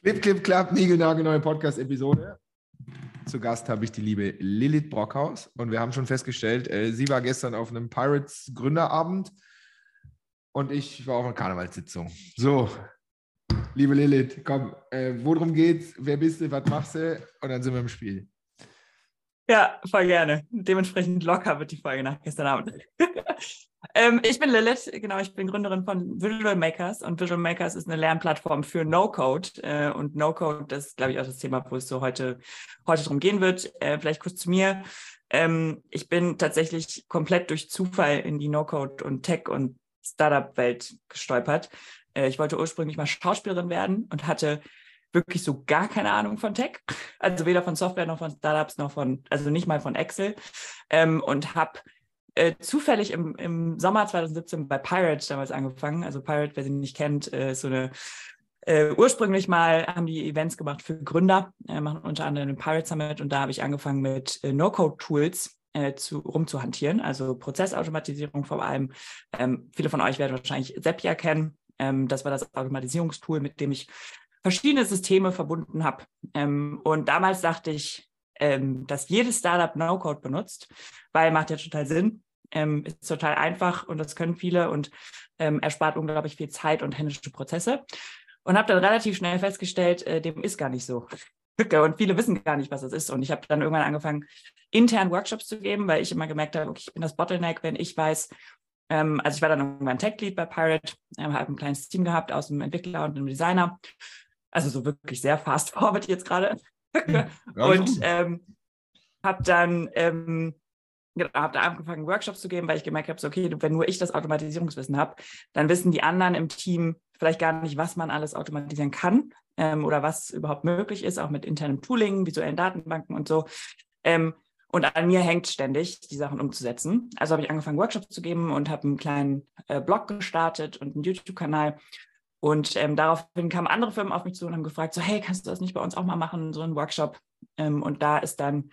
Clip, Clip, Klapp, neue Podcast-Episode. Zu Gast habe ich die liebe Lilith Brockhaus und wir haben schon festgestellt, äh, sie war gestern auf einem Pirates Gründerabend und ich war auf einer Karnevalssitzung. So, liebe Lilith, komm, äh, worum geht's? Wer bist du? Was machst du? Und dann sind wir im Spiel. Ja, voll gerne. Dementsprechend locker wird die Folge nach gestern Abend. ähm, ich bin Lilith, genau, ich bin Gründerin von Visual Makers und Visual Makers ist eine Lernplattform für No-Code. Äh, und No-Code ist, glaube ich, auch das Thema, wo es so heute, heute drum gehen wird. Äh, vielleicht kurz zu mir. Ähm, ich bin tatsächlich komplett durch Zufall in die No-Code und Tech- und Startup-Welt gestolpert. Äh, ich wollte ursprünglich mal Schauspielerin werden und hatte wirklich so gar keine Ahnung von Tech. Also weder von Software noch von Startups noch von, also nicht mal von Excel. Ähm, und habe äh, zufällig im, im Sommer 2017 bei Pirate damals angefangen. Also Pirate, wer sie nicht kennt, äh, ist so eine äh, ursprünglich mal haben die Events gemacht für Gründer, äh, machen unter anderem den Pirate Summit und da habe ich angefangen mit äh, No-Code-Tools äh, zu, rumzuhantieren, also Prozessautomatisierung vor allem. Ähm, viele von euch werden wahrscheinlich Zapier kennen. Ähm, das war das Automatisierungstool, mit dem ich verschiedene Systeme verbunden habe. Ähm, und damals dachte ich, ähm, dass jedes Startup No-Code benutzt, weil macht ja total Sinn, ähm, ist total einfach und das können viele und ähm, erspart unglaublich viel Zeit und händische Prozesse. Und habe dann relativ schnell festgestellt, äh, dem ist gar nicht so. Und viele wissen gar nicht, was das ist. Und ich habe dann irgendwann angefangen, intern Workshops zu geben, weil ich immer gemerkt habe, okay, ich bin das Bottleneck, wenn ich weiß, ähm, also ich war dann irgendwann Tech-Lead bei Pirate, ähm, habe ein kleines Team gehabt aus einem Entwickler und einem Designer also so wirklich sehr fast forward jetzt gerade. Ja, und ähm, habe dann ähm, genau, hab da angefangen, Workshops zu geben, weil ich gemerkt habe, so, okay, wenn nur ich das Automatisierungswissen habe, dann wissen die anderen im Team vielleicht gar nicht, was man alles automatisieren kann ähm, oder was überhaupt möglich ist, auch mit internem Tooling, visuellen Datenbanken und so. Ähm, und an mir hängt ständig, die Sachen umzusetzen. Also habe ich angefangen, Workshops zu geben und habe einen kleinen äh, Blog gestartet und einen YouTube-Kanal und ähm, daraufhin kamen andere Firmen auf mich zu und haben gefragt, so, hey, kannst du das nicht bei uns auch mal machen, so einen Workshop? Ähm, und da ist dann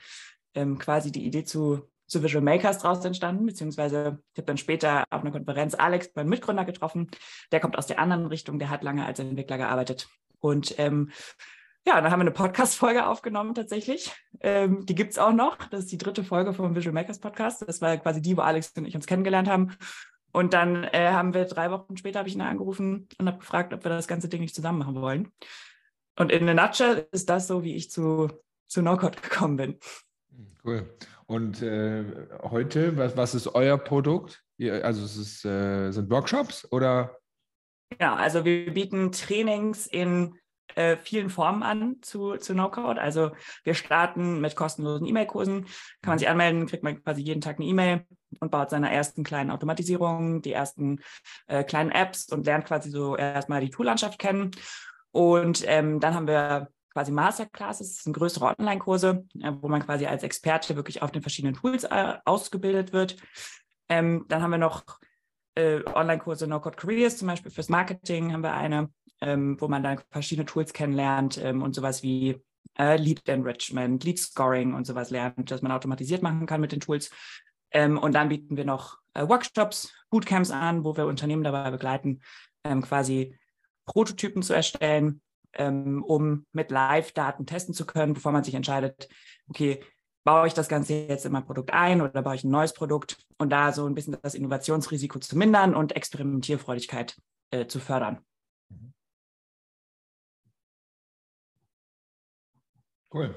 ähm, quasi die Idee zu, zu Visual Makers draus entstanden, beziehungsweise ich habe dann später auf einer Konferenz Alex, meinen Mitgründer, getroffen. Der kommt aus der anderen Richtung, der hat lange als Entwickler gearbeitet. Und ähm, ja, dann haben wir eine Podcast-Folge aufgenommen tatsächlich. Ähm, die gibt es auch noch. Das ist die dritte Folge vom Visual Makers Podcast. Das war quasi die, wo Alex und ich uns kennengelernt haben. Und dann äh, haben wir drei Wochen später, habe ich ihn angerufen und habe gefragt, ob wir das ganze Ding nicht zusammen machen wollen. Und in a nutshell ist das so, wie ich zu, zu NoCode gekommen bin. Cool. Und äh, heute, was, was ist euer Produkt? Also es ist, äh, sind Workshops oder? Ja, also wir bieten Trainings in äh, vielen Formen an zu, zu No-Code. Also wir starten mit kostenlosen E-Mail-Kursen. Kann man sich anmelden, kriegt man quasi jeden Tag eine E-Mail und baut seine ersten kleinen Automatisierungen, die ersten äh, kleinen Apps und lernt quasi so erstmal die Toollandschaft kennen. Und ähm, dann haben wir quasi Masterclasses, das sind größere Online-Kurse, äh, wo man quasi als Experte wirklich auf den verschiedenen Tools äh, ausgebildet wird. Ähm, dann haben wir noch äh, Online-Kurse No-Code Careers, zum Beispiel fürs Marketing haben wir eine, ähm, wo man dann verschiedene Tools kennenlernt ähm, und sowas wie äh, Lead Enrichment, Lead Scoring und sowas lernt, dass man automatisiert machen kann mit den Tools. Ähm, und dann bieten wir noch Workshops, Bootcamps an, wo wir Unternehmen dabei begleiten, ähm, quasi Prototypen zu erstellen, ähm, um mit Live-Daten testen zu können, bevor man sich entscheidet, okay, baue ich das Ganze jetzt in mein Produkt ein oder baue ich ein neues Produkt und da so ein bisschen das Innovationsrisiko zu mindern und Experimentierfreudigkeit äh, zu fördern. Cool.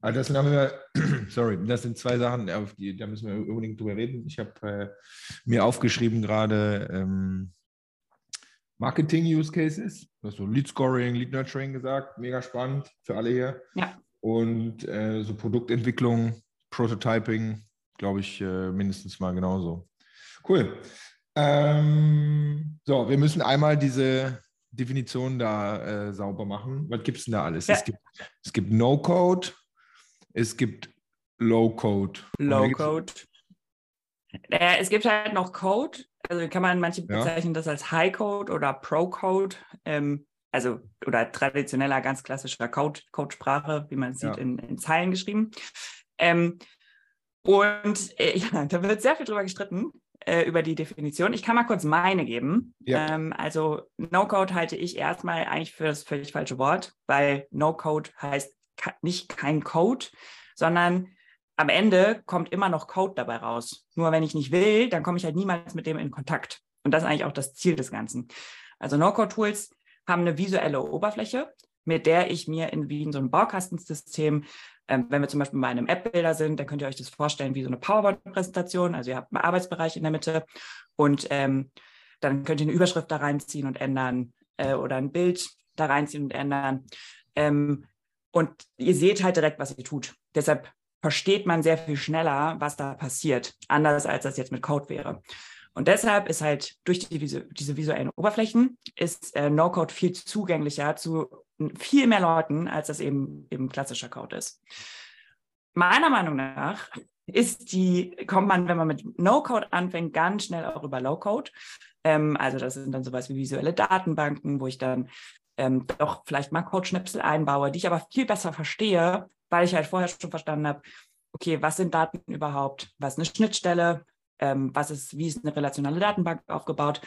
Also das haben wir, sorry, das sind zwei Sachen, auf die, da müssen wir unbedingt drüber reden. Ich habe äh, mir aufgeschrieben gerade ähm, Marketing-Use Cases, du hast so Lead Scoring, Lead Nurturing gesagt, mega spannend für alle hier. Ja. Und äh, so Produktentwicklung, Prototyping, glaube ich, äh, mindestens mal genauso. Cool. Ähm, so, wir müssen einmal diese Definition da äh, sauber machen. Was gibt es denn da alles? Ja. Es gibt, es gibt No-Code, es gibt Low-Code. Low-Code. Naja, es gibt halt noch Code. Also kann man, manche bezeichnen ja. das als High-Code oder Pro-Code. Ähm, also, oder traditioneller, ganz klassischer Code, Codesprache, wie man es ja. sieht, in, in, Zeilen geschrieben. Ähm, und äh, ja, da wird sehr viel drüber gestritten. äh, über die Definition. Ich kann mal kurz meine geben. Ja. Ähm, also No-Code halte ich erstmal eigentlich für das völlig falsche Wort, weil No-Code heißt nicht kein Code, sondern am Ende kommt immer noch Code dabei raus. Nur wenn ich nicht will, dann komme ich halt niemals mit dem in Kontakt. Und das ist eigentlich auch das Ziel des Ganzen. Also No-Code-Tools haben eine visuelle Oberfläche, mit der ich mir in, wie in so einem Baukastensystem, ähm, wenn wir zum Beispiel bei einem App-Bilder sind, dann könnt ihr euch das vorstellen wie so eine PowerPoint-Präsentation. Also ihr habt einen Arbeitsbereich in der Mitte und ähm, dann könnt ihr eine Überschrift da reinziehen und ändern äh, oder ein Bild da reinziehen und ändern. Ähm, und ihr seht halt direkt, was ihr tut. Deshalb versteht man sehr viel schneller, was da passiert, anders als das jetzt mit Code wäre. Und deshalb ist halt durch die, diese visuellen Oberflächen ist äh, No-Code viel zugänglicher zu viel mehr Leuten, als das eben, eben klassischer Code ist. Meiner Meinung nach ist die, kommt man, wenn man mit No-Code anfängt, ganz schnell auch über Low-Code. Ähm, also das sind dann sowas wie visuelle Datenbanken, wo ich dann ähm, doch vielleicht mal Code-Schnipsel einbaue, die ich aber viel besser verstehe, weil ich halt vorher schon verstanden habe, okay, was sind Daten überhaupt? Was ist eine Schnittstelle? Ähm, was ist, wie ist eine relationale Datenbank aufgebaut?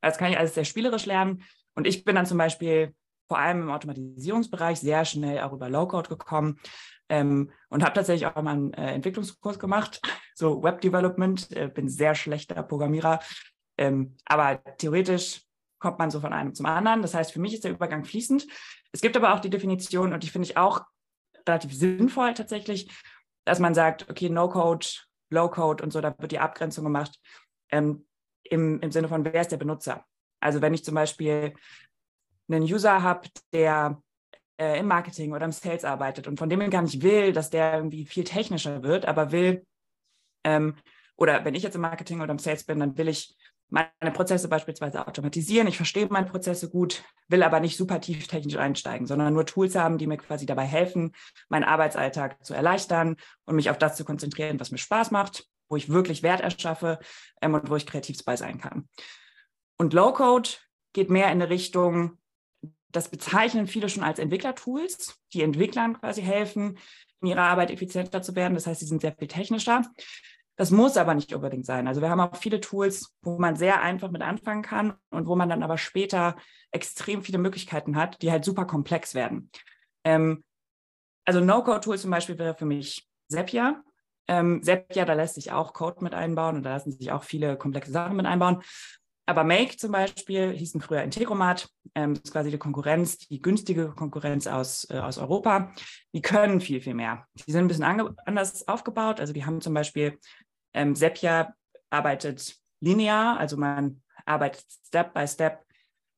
Das kann ich alles sehr spielerisch lernen. Und ich bin dann zum Beispiel vor allem im Automatisierungsbereich sehr schnell auch über Low-Code gekommen ähm, und habe tatsächlich auch mal einen äh, Entwicklungskurs gemacht, so Web Development. Äh, bin sehr schlechter Programmierer, ähm, aber theoretisch kommt man so von einem zum anderen. Das heißt, für mich ist der Übergang fließend. Es gibt aber auch die Definition, und die finde ich auch relativ sinnvoll tatsächlich, dass man sagt, okay, No-Code, Low-Code und so, da wird die Abgrenzung gemacht ähm, im, im Sinne von, wer ist der Benutzer? Also wenn ich zum Beispiel einen User habe, der äh, im Marketing oder im Sales arbeitet und von dem ich gar nicht will, dass der irgendwie viel technischer wird, aber will, ähm, oder wenn ich jetzt im Marketing oder im Sales bin, dann will ich meine Prozesse beispielsweise automatisieren. Ich verstehe meine Prozesse gut, will aber nicht super tief technisch einsteigen, sondern nur Tools haben, die mir quasi dabei helfen, meinen Arbeitsalltag zu erleichtern und mich auf das zu konzentrieren, was mir Spaß macht, wo ich wirklich Wert erschaffe ähm, und wo ich kreativ bei sein kann. Und Low-Code geht mehr in eine Richtung, das bezeichnen viele schon als Entwicklertools, die Entwicklern quasi helfen, in ihrer Arbeit effizienter zu werden. Das heißt, sie sind sehr viel technischer. Das muss aber nicht unbedingt sein. Also wir haben auch viele Tools, wo man sehr einfach mit anfangen kann und wo man dann aber später extrem viele Möglichkeiten hat, die halt super komplex werden. Ähm, also No-Code-Tool zum Beispiel wäre für mich Zapier. Ähm, Zapier, da lässt sich auch Code mit einbauen und da lassen sich auch viele komplexe Sachen mit einbauen. Aber Make zum Beispiel hießen früher Integromat, ähm, das ist quasi die Konkurrenz, die günstige Konkurrenz aus, äh, aus Europa. Die können viel, viel mehr. Die sind ein bisschen anders aufgebaut. Also die haben zum Beispiel, ähm, Sepia arbeitet linear, also man arbeitet Step by Step.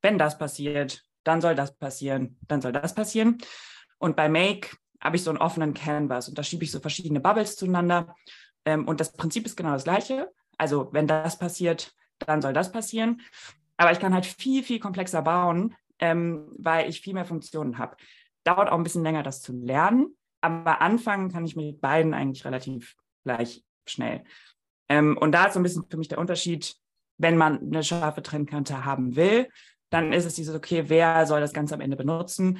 Wenn das passiert, dann soll das passieren, dann soll das passieren. Und bei Make habe ich so einen offenen Canvas und da schiebe ich so verschiedene Bubbles zueinander. Ähm, und das Prinzip ist genau das gleiche. Also wenn das passiert, dann soll das passieren. Aber ich kann halt viel, viel komplexer bauen, ähm, weil ich viel mehr Funktionen habe. Dauert auch ein bisschen länger, das zu lernen, aber anfangen kann ich mit beiden eigentlich relativ gleich schnell. Ähm, und da ist so ein bisschen für mich der Unterschied, wenn man eine scharfe Trendkante haben will, dann ist es dieses, okay, wer soll das Ganze am Ende benutzen?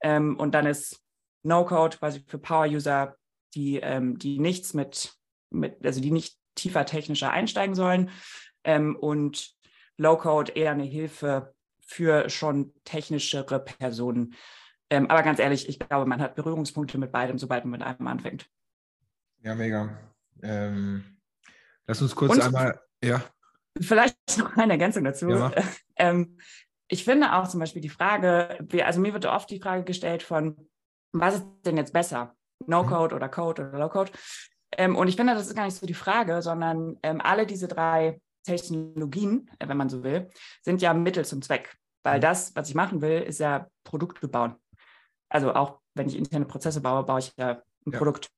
Ähm, und dann ist No-Code quasi für Power-User, die, ähm, die nichts mit, mit, also die nicht tiefer technischer einsteigen sollen, ähm, und Low-Code eher eine Hilfe für schon technischere Personen. Ähm, aber ganz ehrlich, ich glaube, man hat Berührungspunkte mit beidem, sobald man mit einem anfängt. Ja, mega. Ähm, lass uns kurz und einmal, ja. Vielleicht noch eine Ergänzung dazu. Ja. Ähm, ich finde auch zum Beispiel die Frage, also mir wird oft die Frage gestellt von, was ist denn jetzt besser? No-Code mhm. oder Code oder Low-Code? Ähm, und ich finde, das ist gar nicht so die Frage, sondern ähm, alle diese drei Technologien, äh, wenn man so will, sind ja Mittel zum Zweck. Weil mhm. das, was ich machen will, ist ja Produkte bauen. Also auch wenn ich interne Prozesse baue, baue ich ja ein ja. Produkt.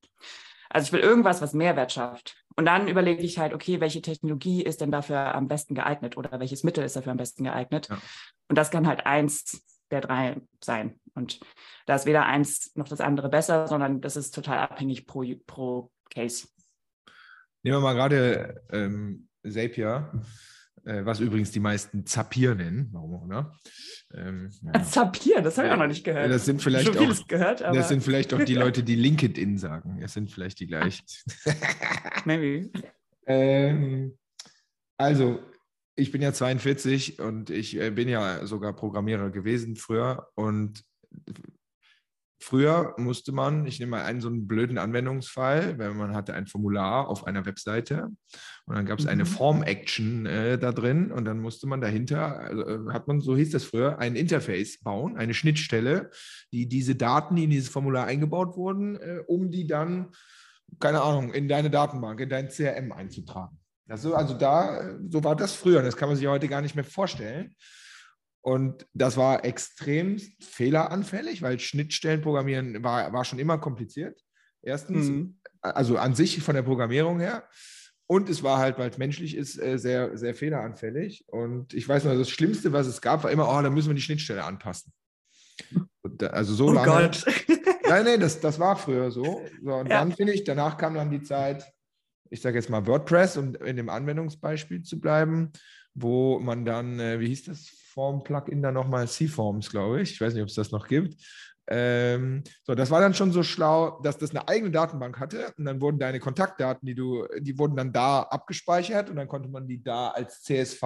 Also ich will irgendwas, was Mehrwert schafft. Und dann überlege ich halt, okay, welche Technologie ist denn dafür am besten geeignet oder welches Mittel ist dafür am besten geeignet? Ja. Und das kann halt eins der drei sein. Und da ist weder eins noch das andere besser, sondern das ist total abhängig pro, pro Case. Nehmen wir mal gerade ähm, Zapier, äh, was übrigens die meisten Zapier nennen, warum auch immer. Ähm, ja. Zapier, das habe ich auch noch nicht gehört. Das sind vielleicht auch, gehört, das sind vielleicht auch die Leute, die LinkedIn sagen. Es sind vielleicht die gleichen. Maybe. Ähm, Also, ich bin ja 42 und ich äh, bin ja sogar Programmierer gewesen früher. Und früher musste man, ich nehme mal einen so einen blöden Anwendungsfall, wenn man hatte ein Formular auf einer Webseite und dann gab es eine mhm. Form-Action äh, da drin und dann musste man dahinter, also, äh, hat man, so hieß das früher, ein Interface bauen, eine Schnittstelle, die diese Daten, die in dieses Formular eingebaut wurden, äh, um die dann, keine Ahnung, in deine Datenbank, in dein CRM einzutragen. Also, also da, so war das früher. Das kann man sich heute gar nicht mehr vorstellen. Und das war extrem fehleranfällig, weil Schnittstellen programmieren war, war schon immer kompliziert. Erstens, mhm. also an sich von der Programmierung her. Und es war halt, weil es menschlich ist, äh, sehr, sehr fehleranfällig. Und ich weiß noch, das Schlimmste, was es gab, war immer, oh, da müssen wir die Schnittstelle anpassen. also so oh lange. Gott. Nein, nein, das, das war früher so. so und ja. dann finde ich, danach kam dann die Zeit, ich sage jetzt mal WordPress, um in dem Anwendungsbeispiel zu bleiben, wo man dann, äh, wie hieß das Form-Plugin da nochmal? C-Forms, glaube ich. Ich weiß nicht, ob es das noch gibt. Ähm, so, das war dann schon so schlau, dass das eine eigene Datenbank hatte und dann wurden deine Kontaktdaten, die du, die wurden dann da abgespeichert und dann konnte man die da als CSV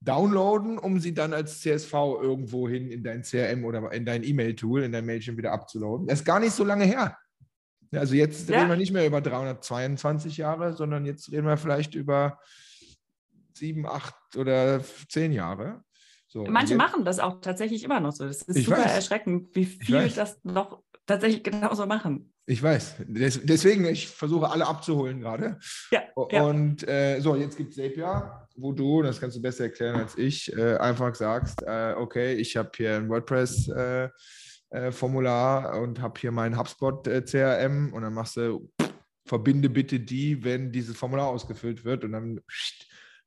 downloaden, um sie dann als CSV irgendwo hin in dein CRM oder in dein E-Mail-Tool, in dein Mailchimp wieder abzuladen. Das ist gar nicht so lange her. Also jetzt ja. reden wir nicht mehr über 322 Jahre, sondern jetzt reden wir vielleicht über sieben, acht oder zehn Jahre. So, Manche machen das auch tatsächlich immer noch so. Das ist super weiß. erschreckend, wie viel das noch tatsächlich genauso machen. Ich weiß. Des, deswegen, ich versuche alle abzuholen gerade. Ja. Und ja. Äh, so, jetzt gibt es Zapier, wo du, das kannst du besser erklären als ich, äh, einfach sagst, äh, okay, ich habe hier ein WordPress äh, äh, Formular und habe hier mein HubSpot äh, CRM und dann machst du, verbinde bitte die, wenn dieses Formular ausgefüllt wird und dann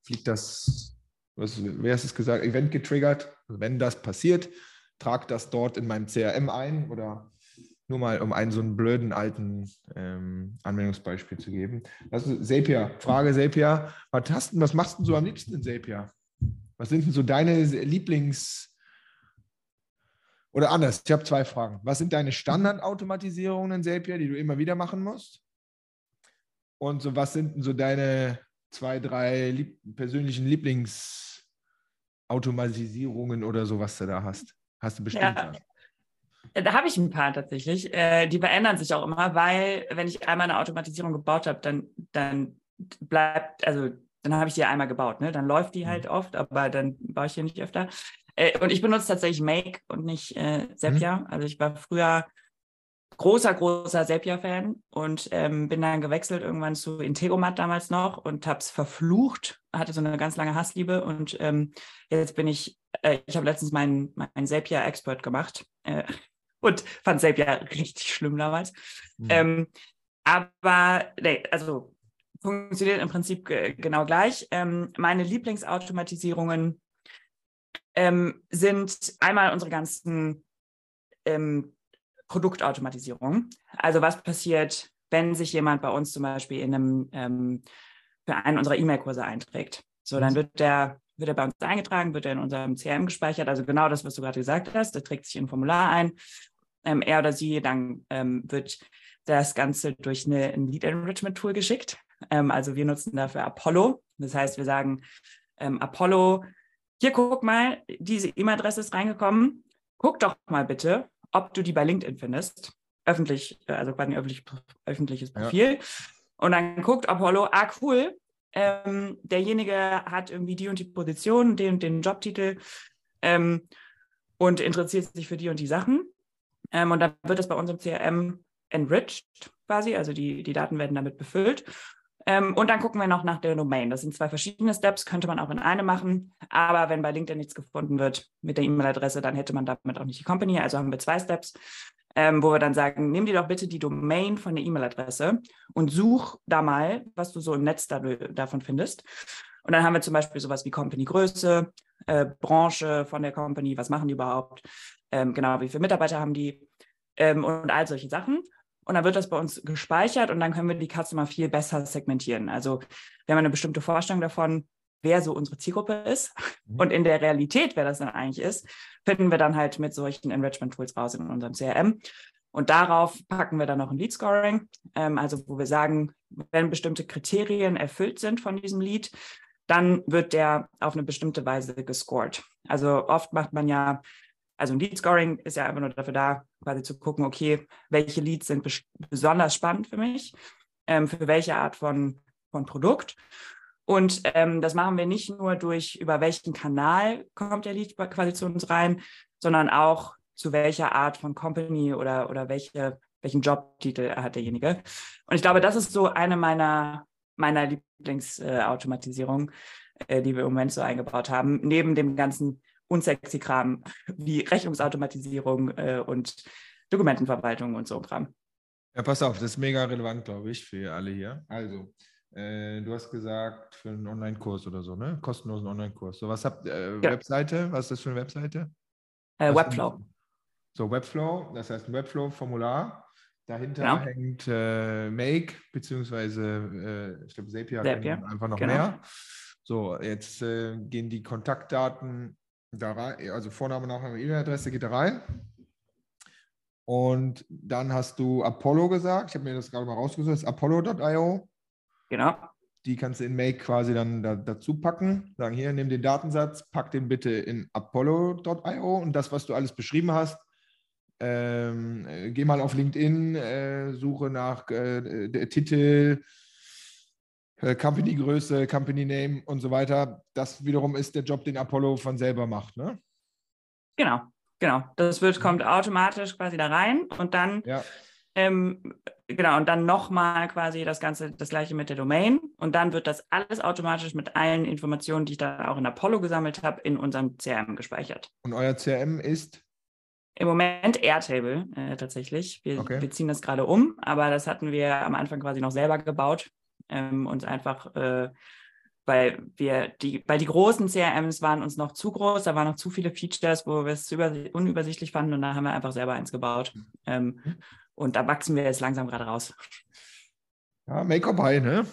fliegt das, was, wer hast es gesagt, Event getriggert. Also wenn das passiert, trag das dort in meinem CRM ein oder nur mal, um einen so einen blöden alten ähm, Anwendungsbeispiel zu geben. Das ist Zapier. Frage Zapier. Was, hast, was machst du so am liebsten in Zapier? Was sind denn so deine Lieblings- oder anders, ich habe zwei Fragen. Was sind deine Standardautomatisierungen in Zapier, die du immer wieder machen musst? Und so, was sind so deine zwei, drei lieb persönlichen Lieblingsautomatisierungen oder so, was du da hast? Hast du bestimmt ja. Da habe ich ein paar tatsächlich. Äh, die verändern sich auch immer, weil wenn ich einmal eine Automatisierung gebaut habe, dann, dann bleibt, also dann habe ich die einmal gebaut, ne? Dann läuft die mhm. halt oft, aber dann baue ich hier nicht öfter. Äh, und ich benutze tatsächlich Make und nicht äh, Zapier. Mhm. Also ich war früher großer, großer Zapier-Fan und ähm, bin dann gewechselt irgendwann zu Integromat damals noch und habe es verflucht, hatte so eine ganz lange Hassliebe und ähm, jetzt bin ich, äh, ich habe letztens meinen mein Zapier-Expert gemacht äh, und fand Zapier richtig schlimm damals. Mhm. Ähm, aber nee, also funktioniert im Prinzip genau gleich. Ähm, meine Lieblingsautomatisierungen ähm, sind einmal unsere ganzen ähm, Produktautomatisierung. Also was passiert, wenn sich jemand bei uns zum Beispiel in einem ähm, für einen unserer E-Mail-Kurse einträgt. So, dann wird der, wird er bei uns eingetragen, wird er in unserem CRM gespeichert. Also genau das, was du gerade gesagt hast. Der trägt sich in ein Formular ein. Ähm, er oder sie, dann ähm, wird das Ganze durch eine, ein Lead Enrichment Tool geschickt. Ähm, also wir nutzen dafür Apollo. Das heißt, wir sagen, ähm, Apollo hier guck mal, diese E-Mail-Adresse ist reingekommen. Guck doch mal bitte, ob du die bei LinkedIn findest. Öffentlich, äh, also quasi ein öffentlich, öffentliches Profil. Ja. Und dann guckt Apollo, ah, cool, ähm, derjenige hat irgendwie die und die Position, den und den Jobtitel ähm, und interessiert sich für die und die Sachen. Ähm, und dann wird das bei uns im CRM enriched quasi, also die, die Daten werden damit befüllt. Ähm, und dann gucken wir noch nach der Domain. Das sind zwei verschiedene Steps, könnte man auch in eine machen. Aber wenn bei LinkedIn nichts gefunden wird mit der E-Mail-Adresse, dann hätte man damit auch nicht die Company. Also haben wir zwei Steps, ähm, wo wir dann sagen, nimm dir doch bitte die Domain von der E-Mail-Adresse und such da mal, was du so im Netz da, davon findest. Und dann haben wir zum Beispiel sowas wie Company-Größe, äh, Branche von der Company, was machen die überhaupt, ähm, genau, wie viele Mitarbeiter haben die ähm, und all solche Sachen. Und dann wird das bei uns gespeichert und dann können wir die Customer viel besser segmentieren. Also wir haben eine bestimmte Vorstellung davon, wer so unsere Zielgruppe ist. Mhm. Und in der Realität, wer das dann eigentlich ist, finden wir dann halt mit solchen Enrichment-Tools raus in unserem CRM. Und darauf packen wir dann noch ein Lead Scoring, ähm, also wo wir sagen, wenn bestimmte Kriterien erfüllt sind von diesem Lead, dann wird der auf eine bestimmte Weise gescored. Also oft macht man ja, also ein Lead Scoring ist ja einfach nur dafür da, quasi zu gucken, okay, welche Leads sind besonders spannend für mich, ähm, für welche Art von, von Produkt. Und ähm, das machen wir nicht nur durch, über welchen Kanal kommt der Lead quasi zu uns rein, sondern auch zu welcher Art von Company oder, oder welche, welchen Jobtitel hat derjenige. Und ich glaube, das ist so eine meiner, meiner Lieblingsautomatisierungen, äh, äh, die wir im Moment so eingebaut haben, neben dem ganzen unsexy Kram wie Rechnungsautomatisierung äh, und Dokumentenverwaltung und so Kram. Ja, pass auf, das ist mega relevant, glaube ich, für alle hier. Also, äh, du hast gesagt, für einen Online-Kurs oder so, ne? Kostenlosen Online-Kurs. So, was habt ihr? Äh, ja. Webseite? Was ist das für eine Webseite? Äh, Webflow. So, Webflow, das heißt ein Webflow-Formular. Dahinter ja. hängt äh, Make, beziehungsweise äh, ich glaube Zapier, Zapier. einfach noch genau. mehr. So, jetzt äh, gehen die Kontaktdaten da rein, also Vorname, Nachname, E-Mail-Adresse geht da rein. Und dann hast du Apollo gesagt. Ich habe mir das gerade mal rausgesucht. Das ist Apollo.io. Genau. Die kannst du in Make quasi dann da, dazu packen. Sagen hier, nimm den Datensatz, pack den bitte in Apollo.io und das, was du alles beschrieben hast, ähm, äh, geh mal auf LinkedIn, äh, suche nach äh, Titel, äh, Company-Größe, Company-Name und so weiter. Das wiederum ist der Job, den Apollo von selber macht, ne? Genau, genau. Das wird, kommt automatisch quasi da rein und dann ja. Ähm, genau, und dann nochmal quasi das Ganze, das gleiche mit der Domain. Und dann wird das alles automatisch mit allen Informationen, die ich da auch in Apollo gesammelt habe, in unserem CRM gespeichert. Und euer CRM ist? Im Moment Airtable äh, tatsächlich. Wir, okay. wir, ziehen das gerade um, aber das hatten wir am Anfang quasi noch selber gebaut. Ähm, uns einfach, äh, weil wir die, weil die großen CRMs waren uns noch zu groß, da waren noch zu viele Features, wo wir es unübersichtlich fanden und da haben wir einfach selber eins gebaut. Ähm, mhm. Und da wachsen wir jetzt langsam gerade raus. Ja, Make-up high, ne?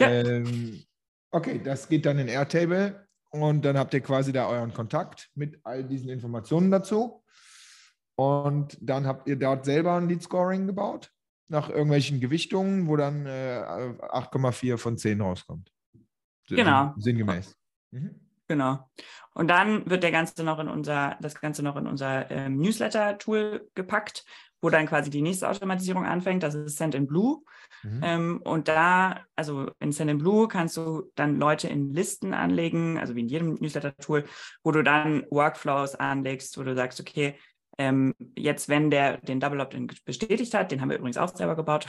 ja. ähm, okay, das geht dann in Airtable und dann habt ihr quasi da euren Kontakt mit all diesen Informationen dazu. Und dann habt ihr dort selber ein Lead Scoring gebaut, nach irgendwelchen Gewichtungen, wo dann äh, 8,4 von 10 rauskommt. Genau. Sinngemäß. Mhm. Genau. Und dann wird der Ganze noch in unser, das Ganze noch in unser ähm, Newsletter-Tool gepackt, wo dann quasi die nächste Automatisierung anfängt. Das ist Send in Blue. Mhm. Ähm, und da, also in Send in Blue kannst du dann Leute in Listen anlegen, also wie in jedem Newsletter-Tool, wo du dann Workflows anlegst, wo du sagst, okay, ähm, jetzt, wenn der den Double Opt-in bestätigt hat, den haben wir übrigens auch selber gebaut,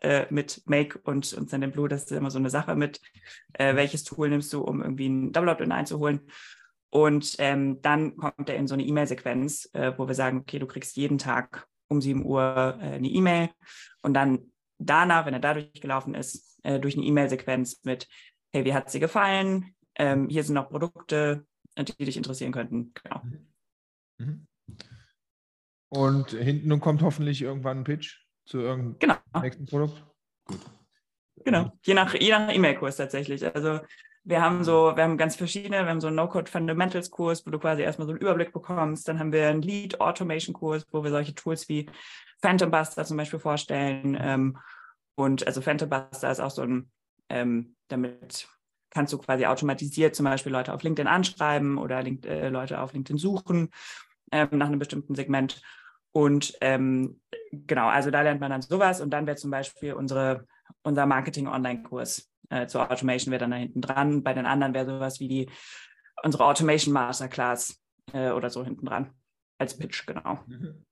äh, mit Make und, und Send Blue, das ist immer so eine Sache mit, äh, welches Tool nimmst du, um irgendwie ein Double Opt-in einzuholen. Und ähm, dann kommt er in so eine E-Mail-Sequenz, äh, wo wir sagen, okay, du kriegst jeden Tag um 7 Uhr äh, eine E-Mail und dann danach, wenn er dadurch gelaufen ist, äh, durch eine E-Mail-Sequenz mit, hey, wie hat es dir gefallen? Ähm, hier sind noch Produkte, die dich interessieren könnten. Genau. Mhm. Und hinten kommt hoffentlich irgendwann ein Pitch zu irgendeinem genau. nächsten Produkt. Gut. Genau, je nach, je nach E-Mail-Kurs tatsächlich. Also wir haben so, wir haben ganz verschiedene, wir haben so einen No-Code Fundamentals Kurs, wo du quasi erstmal so einen Überblick bekommst. Dann haben wir einen Lead Automation Kurs, wo wir solche Tools wie Phantom Buster zum Beispiel vorstellen. Ähm, und also Phantom Buster ist auch so ein, ähm, damit kannst du quasi automatisiert zum Beispiel Leute auf LinkedIn anschreiben oder Link, äh, Leute auf LinkedIn suchen ähm, nach einem bestimmten Segment. Und ähm, genau, also da lernt man dann sowas und dann wäre zum Beispiel unsere, unser Marketing-Online-Kurs äh, zur Automation wäre dann da hinten dran. Bei den anderen wäre sowas wie die unsere Automation Masterclass äh, oder so hinten dran als Pitch, genau. Mhm.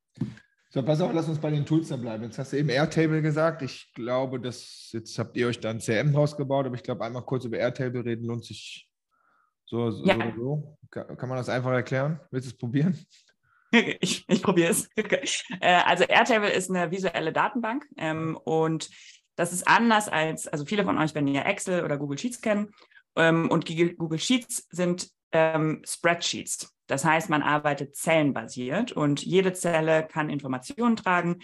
So, pass auf, lass uns bei den Tools dann bleiben. Jetzt hast du eben Airtable gesagt. Ich glaube, dass jetzt habt ihr euch dann CM rausgebaut, aber ich glaube, einmal kurz über Airtable reden lohnt sich so, so ja. so. Kann man das einfach erklären? Willst du es probieren? Ich, ich probiere es. Äh, also Airtable ist eine visuelle Datenbank ähm, und das ist anders als, also viele von euch werden ja Excel oder Google Sheets kennen ähm, und Google Sheets sind ähm, Spreadsheets. Das heißt, man arbeitet zellenbasiert und jede Zelle kann Informationen tragen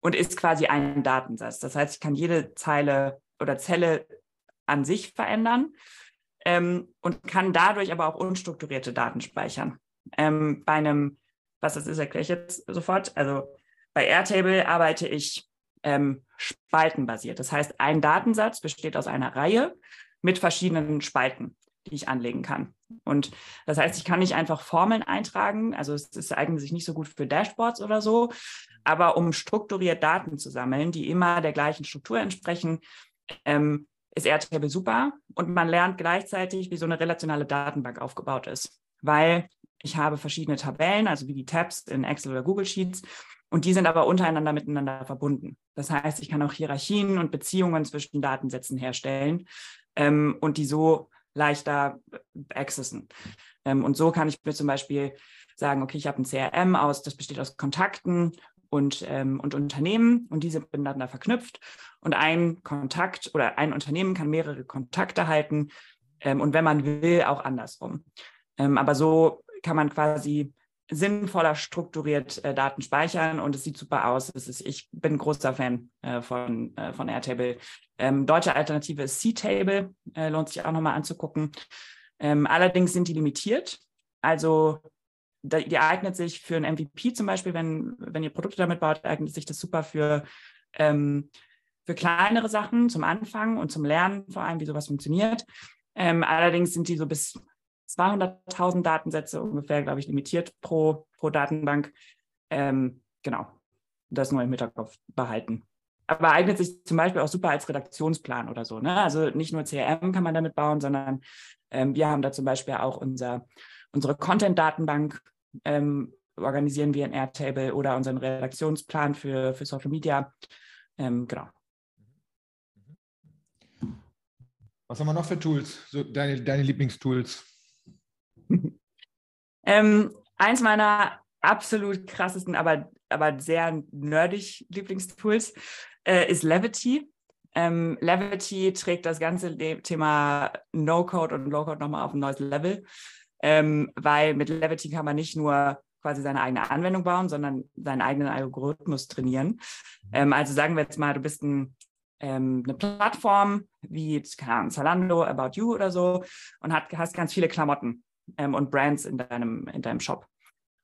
und ist quasi ein Datensatz. Das heißt, ich kann jede Zeile oder Zelle an sich verändern ähm, und kann dadurch aber auch unstrukturierte Daten speichern. Ähm, bei einem was das ist, erkläre ich jetzt sofort. Also bei Airtable arbeite ich ähm, spaltenbasiert. Das heißt, ein Datensatz besteht aus einer Reihe mit verschiedenen Spalten, die ich anlegen kann. Und das heißt, ich kann nicht einfach Formeln eintragen, also es, es eignet sich nicht so gut für Dashboards oder so, aber um strukturiert Daten zu sammeln, die immer der gleichen Struktur entsprechen, ähm, ist Airtable super und man lernt gleichzeitig, wie so eine relationale Datenbank aufgebaut ist, weil ich habe verschiedene Tabellen, also wie die Tabs in Excel oder Google Sheets und die sind aber untereinander miteinander verbunden. Das heißt, ich kann auch Hierarchien und Beziehungen zwischen Datensätzen herstellen ähm, und die so leichter accessen. Ähm, und so kann ich mir zum Beispiel sagen, okay, ich habe ein CRM aus, das besteht aus Kontakten und, ähm, und Unternehmen und diese miteinander verknüpft. Und ein Kontakt oder ein Unternehmen kann mehrere Kontakte halten ähm, und wenn man will, auch andersrum. Ähm, aber so kann man quasi sinnvoller strukturiert äh, Daten speichern und es sieht super aus. Ist, ich bin großer Fan äh, von, äh, von Airtable. Ähm, deutsche Alternative ist C-Table, äh, lohnt sich auch nochmal anzugucken. Ähm, allerdings sind die limitiert. Also die, die eignet sich für ein MVP zum Beispiel, wenn, wenn ihr Produkte damit baut, eignet sich das super für, ähm, für kleinere Sachen zum Anfang und zum Lernen vor allem, wie sowas funktioniert. Ähm, allerdings sind die so bis 200.000 Datensätze ungefähr, glaube ich, limitiert pro, pro Datenbank. Ähm, genau, das nur im Hinterkopf behalten. Aber eignet sich zum Beispiel auch super als Redaktionsplan oder so. Ne? Also nicht nur CRM kann man damit bauen, sondern ähm, wir haben da zum Beispiel auch unser, unsere Content-Datenbank, ähm, organisieren wir in Airtable oder unseren Redaktionsplan für, für Social Media. Ähm, genau. Was haben wir noch für Tools? So deine, deine Lieblingstools? ähm, eins meiner absolut krassesten, aber, aber sehr nerdig Lieblingstools äh, ist Levity. Ähm, Levity trägt das ganze Thema No-Code und Low-Code nochmal auf ein neues Level, ähm, weil mit Levity kann man nicht nur quasi seine eigene Anwendung bauen, sondern seinen eigenen Algorithmus trainieren. Ähm, also sagen wir jetzt mal, du bist ein, ähm, eine Plattform wie Zalando, About You oder so und hat, hast ganz viele Klamotten ähm, und Brands in deinem, in deinem Shop.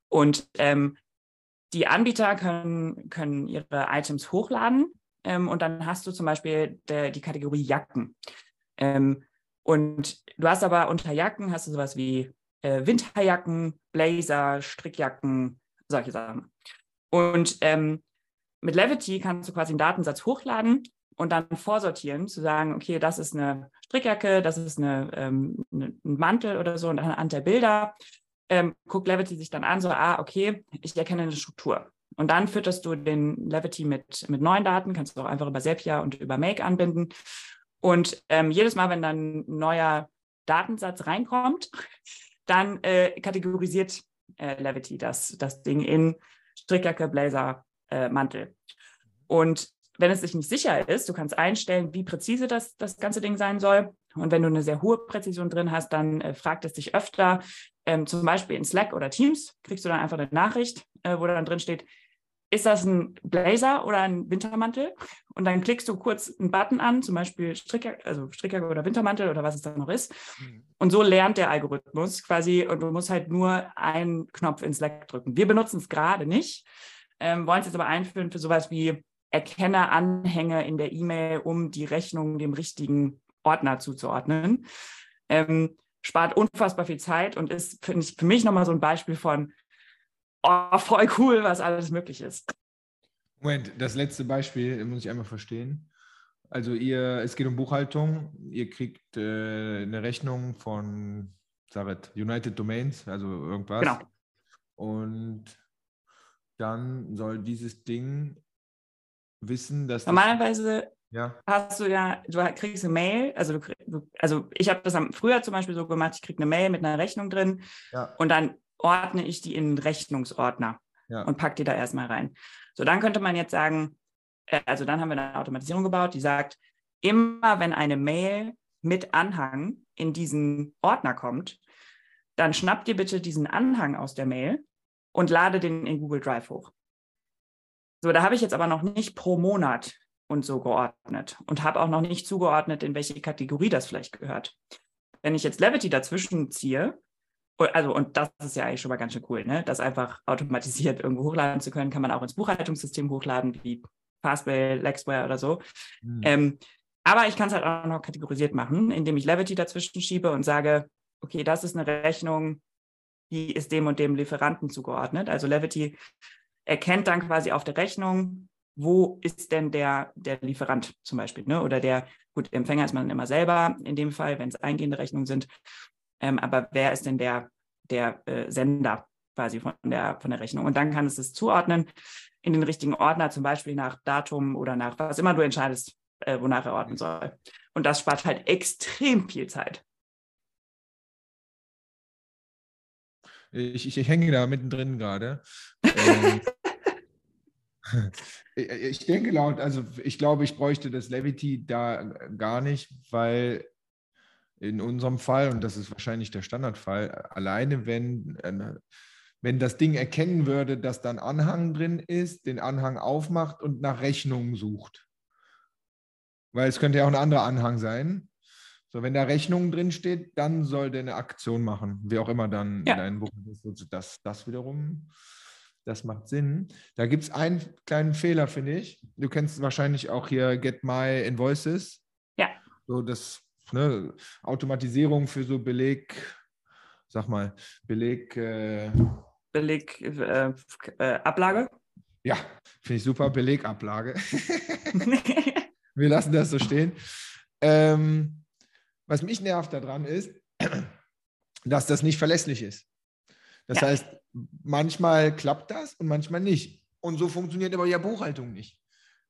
Und ähm, die Anbieter können, können ihre Items hochladen ähm, und dann hast du zum Beispiel der, die Kategorie Jacken. Ähm, und du hast aber unter Jacken hast du sowas wie äh, Winterjacken, Blazer, Strickjacken, solche Sachen. Und ähm, mit Levity kannst du quasi einen Datensatz hochladen und dann vorsortieren, zu sagen, okay, das ist eine Strickjacke, das ist eine, ähm, eine, ein Mantel oder so und anhand der Bilder ähm, guckt Levity sich dann an, so, ah, okay, ich erkenne eine Struktur. Und dann fütterst du den Levity mit, mit neuen Daten, kannst du auch einfach über Zapier und über Make anbinden. Und ähm, jedes Mal, wenn dann ein neuer Datensatz reinkommt, dann äh, kategorisiert äh, Levity das, das Ding in Strickjacke, Blazer, äh, Mantel. Und wenn es sich nicht sicher ist, du kannst einstellen, wie präzise das, das ganze Ding sein soll. Und wenn du eine sehr hohe Präzision drin hast, dann äh, fragt es dich öfter, ähm, zum Beispiel in Slack oder Teams, kriegst du dann einfach eine Nachricht, äh, wo dann drin steht, ist das ein Blazer oder ein Wintermantel? Und dann klickst du kurz einen Button an, zum Beispiel Strickjacke, also Strickjacke oder Wintermantel oder was es dann noch ist. Mhm. Und so lernt der Algorithmus quasi und du musst halt nur einen Knopf in Slack drücken. Wir benutzen es gerade nicht, ähm, wollen es jetzt aber einführen für sowas wie erkenne Anhänge in der E-Mail, um die Rechnung dem richtigen Ordner zuzuordnen. Ähm, spart unfassbar viel Zeit und ist, finde ich, für mich nochmal so ein Beispiel von, oh, voll cool, was alles möglich ist. Moment, das letzte Beispiel muss ich einmal verstehen. Also ihr, es geht um Buchhaltung, ihr kriegt äh, eine Rechnung von Saret, United Domains, also irgendwas. Genau. Und dann soll dieses Ding wissen, dass. Normalerweise ja. hast du ja, du kriegst eine Mail, also du, also ich habe das am, früher zum Beispiel so gemacht, ich kriege eine Mail mit einer Rechnung drin ja. und dann ordne ich die in einen Rechnungsordner ja. und packe die da erstmal rein. So, dann könnte man jetzt sagen, äh, also dann haben wir eine Automatisierung gebaut, die sagt, immer wenn eine Mail mit Anhang in diesen Ordner kommt, dann schnapp dir bitte diesen Anhang aus der Mail und lade den in Google Drive hoch. So, da habe ich jetzt aber noch nicht pro Monat und so geordnet und habe auch noch nicht zugeordnet, in welche Kategorie das vielleicht gehört. Wenn ich jetzt Levity dazwischen ziehe, also und das ist ja eigentlich schon mal ganz schön cool, ne? das einfach automatisiert irgendwo hochladen zu können, kann man auch ins Buchhaltungssystem hochladen, wie Fastbill, Lexware oder so. Mhm. Ähm, Aber ich kann es halt auch noch kategorisiert machen, indem ich Levity dazwischen schiebe und sage, okay, das ist eine Rechnung, die ist dem und dem Lieferanten zugeordnet. Also Levity erkennt dann quasi auf der Rechnung, wo ist denn der, der Lieferant zum Beispiel, ne? oder der, gut, Empfänger ist man immer selber, in dem Fall, wenn es eingehende Rechnungen sind, ähm, aber wer ist denn der, der äh, Sender quasi von der, von der Rechnung? Und dann kann es es zuordnen in den richtigen Ordner, zum Beispiel nach Datum oder nach was immer du entscheidest, äh, wonach er ordnen soll. Und das spart halt extrem viel Zeit. Ich, ich, ich hänge da mittendrin gerade. ähm, ich denke laut, also ich glaube, ich bräuchte das Levity da gar nicht, weil in unserem Fall, und das ist wahrscheinlich der Standardfall, alleine wenn, äh, wenn das Ding erkennen würde, dass da ein Anhang drin ist, den Anhang aufmacht und nach Rechnungen sucht. Weil es könnte ja auch ein anderer Anhang sein. So, wenn da Rechnungen drin steht, dann soll der eine Aktion machen, wie auch immer dann ja. in deinem Buch ist. Das, das wiederum, das macht Sinn. Da gibt es einen kleinen Fehler, finde ich. Du kennst wahrscheinlich auch hier Get My Invoices. Ja. So das ne, Automatisierung für so Beleg, sag mal, Beleg. Äh, Beleg, äh, äh, Ablage? Ja, finde ich super. Belegablage. Wir lassen das so stehen. Ähm, was mich nervt daran ist, dass das nicht verlässlich ist. Das ja. heißt, manchmal klappt das und manchmal nicht. Und so funktioniert aber ja Buchhaltung nicht.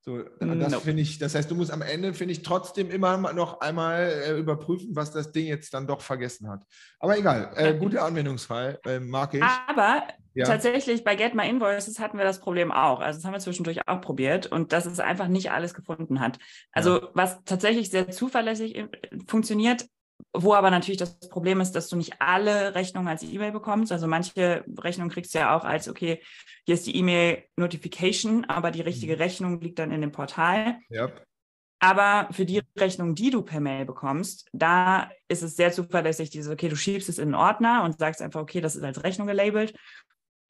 So, das no. finde ich, das heißt, du musst am Ende, finde ich, trotzdem immer noch einmal äh, überprüfen, was das Ding jetzt dann doch vergessen hat. Aber egal, äh, guter Anwendungsfall, äh, mag ich. Aber ja. tatsächlich bei Get My Invoices hatten wir das Problem auch. Also das haben wir zwischendurch auch probiert und dass es einfach nicht alles gefunden hat. Also ja. was tatsächlich sehr zuverlässig äh, funktioniert, wo aber natürlich das Problem ist, dass du nicht alle Rechnungen als E-Mail bekommst. Also manche Rechnungen kriegst du ja auch als, okay, hier ist die E-Mail-Notification, aber die richtige mhm. Rechnung liegt dann in dem Portal. Yep. Aber für die Rechnung, die du per Mail bekommst, da ist es sehr zuverlässig, dieses, okay, du schiebst es in einen Ordner und sagst einfach, okay, das ist als Rechnung gelabelt.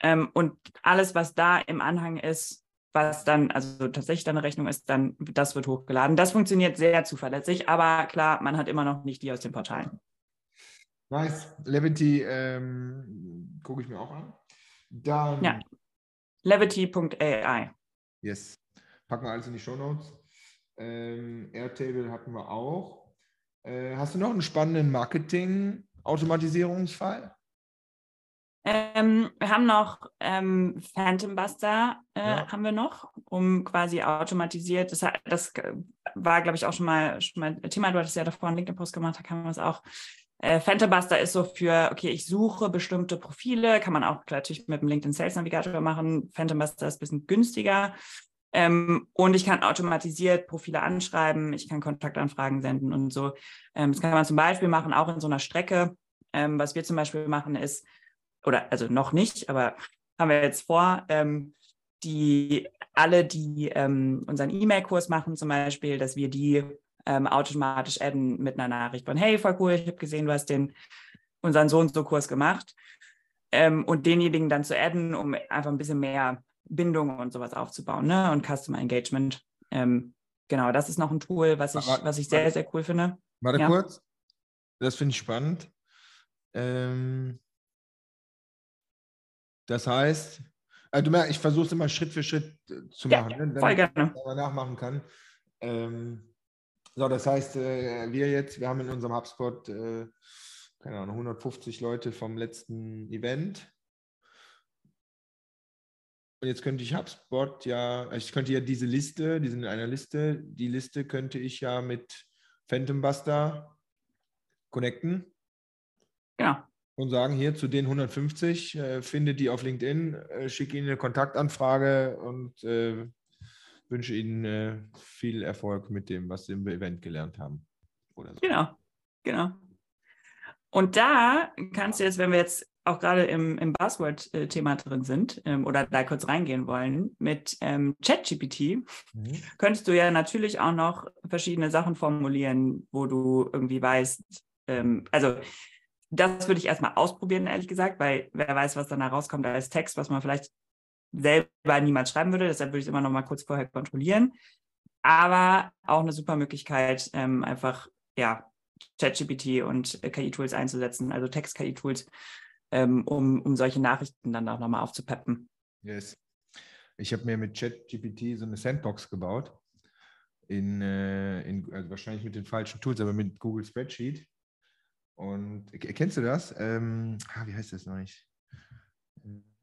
Ähm, und alles, was da im Anhang ist, was dann, also tatsächlich deine Rechnung ist, dann, das wird hochgeladen. Das funktioniert sehr zuverlässig, aber klar, man hat immer noch nicht die aus den Portalen. Nice. Levity ähm, gucke ich mir auch an. Dann. Ja. Levity.ai. Yes. Packen wir alles in die Show Notes. Ähm, Airtable hatten wir auch. Äh, hast du noch einen spannenden Marketing-Automatisierungsfall? Ähm, wir haben noch ähm, Phantom Buster, äh, ja. haben wir noch, um quasi automatisiert, das, das war, glaube ich, auch schon mal, schon mal Thema, du hattest ja davor einen LinkedIn-Post gemacht, da kann man das auch. Äh, Phantom Buster ist so für, okay, ich suche bestimmte Profile, kann man auch natürlich mit dem LinkedIn Sales Navigator machen. Phantom Buster ist ein bisschen günstiger. Ähm, und ich kann automatisiert Profile anschreiben, ich kann Kontaktanfragen senden und so. Ähm, das kann man zum Beispiel machen, auch in so einer Strecke. Ähm, was wir zum Beispiel machen, ist, oder also noch nicht, aber haben wir jetzt vor, ähm, die alle, die ähm, unseren E-Mail-Kurs machen, zum Beispiel, dass wir die ähm, automatisch adden mit einer Nachricht von Hey, voll cool, ich habe gesehen, du hast den unseren so und so Kurs gemacht. Ähm, und denjenigen dann zu adden, um einfach ein bisschen mehr Bindung und sowas aufzubauen, ne? Und Customer Engagement. Ähm, genau, das ist noch ein Tool, was ich, was ich sehr, sehr cool finde. Warte ja. kurz. Das finde ich spannend. Ähm, das heißt, also du merkst, ich versuche es immer Schritt für Schritt äh, zu machen, ja, ne? voll gerne. man nachmachen kann. Ähm, so, das heißt, äh, wir jetzt, wir haben in unserem HubSpot, äh, keine Ahnung, 150 Leute vom letzten Event. Und jetzt könnte ich HubSpot ja, also ich könnte ja diese Liste, die sind in einer Liste, die Liste könnte ich ja mit Phantom Buster connecten. Ja und sagen, hier zu den 150, äh, finde die auf LinkedIn, äh, schicke ihnen eine Kontaktanfrage und äh, wünsche ihnen äh, viel Erfolg mit dem, was sie im Event gelernt haben. So. Genau, genau. Und da kannst du jetzt, wenn wir jetzt auch gerade im, im Buzzword-Thema drin sind ähm, oder da kurz reingehen wollen, mit ähm, ChatGPT mhm. könntest du ja natürlich auch noch verschiedene Sachen formulieren, wo du irgendwie weißt, ähm, also das würde ich erstmal ausprobieren, ehrlich gesagt, weil wer weiß, was dann herauskommt als Text, was man vielleicht selber niemals schreiben würde. Deshalb würde ich es immer noch mal kurz vorher kontrollieren. aber auch eine super Möglichkeit, ähm, einfach ja, ChatGPT und KI-Tools einzusetzen, also Text-KI-Tools, ähm, um, um solche Nachrichten dann auch nochmal aufzupeppen. Yes. Ich habe mir mit ChatGPT so eine Sandbox gebaut. In, äh, in, also wahrscheinlich mit den falschen Tools, aber mit Google Spreadsheet. Und kennst du das? Ähm, ah, wie heißt das noch nicht?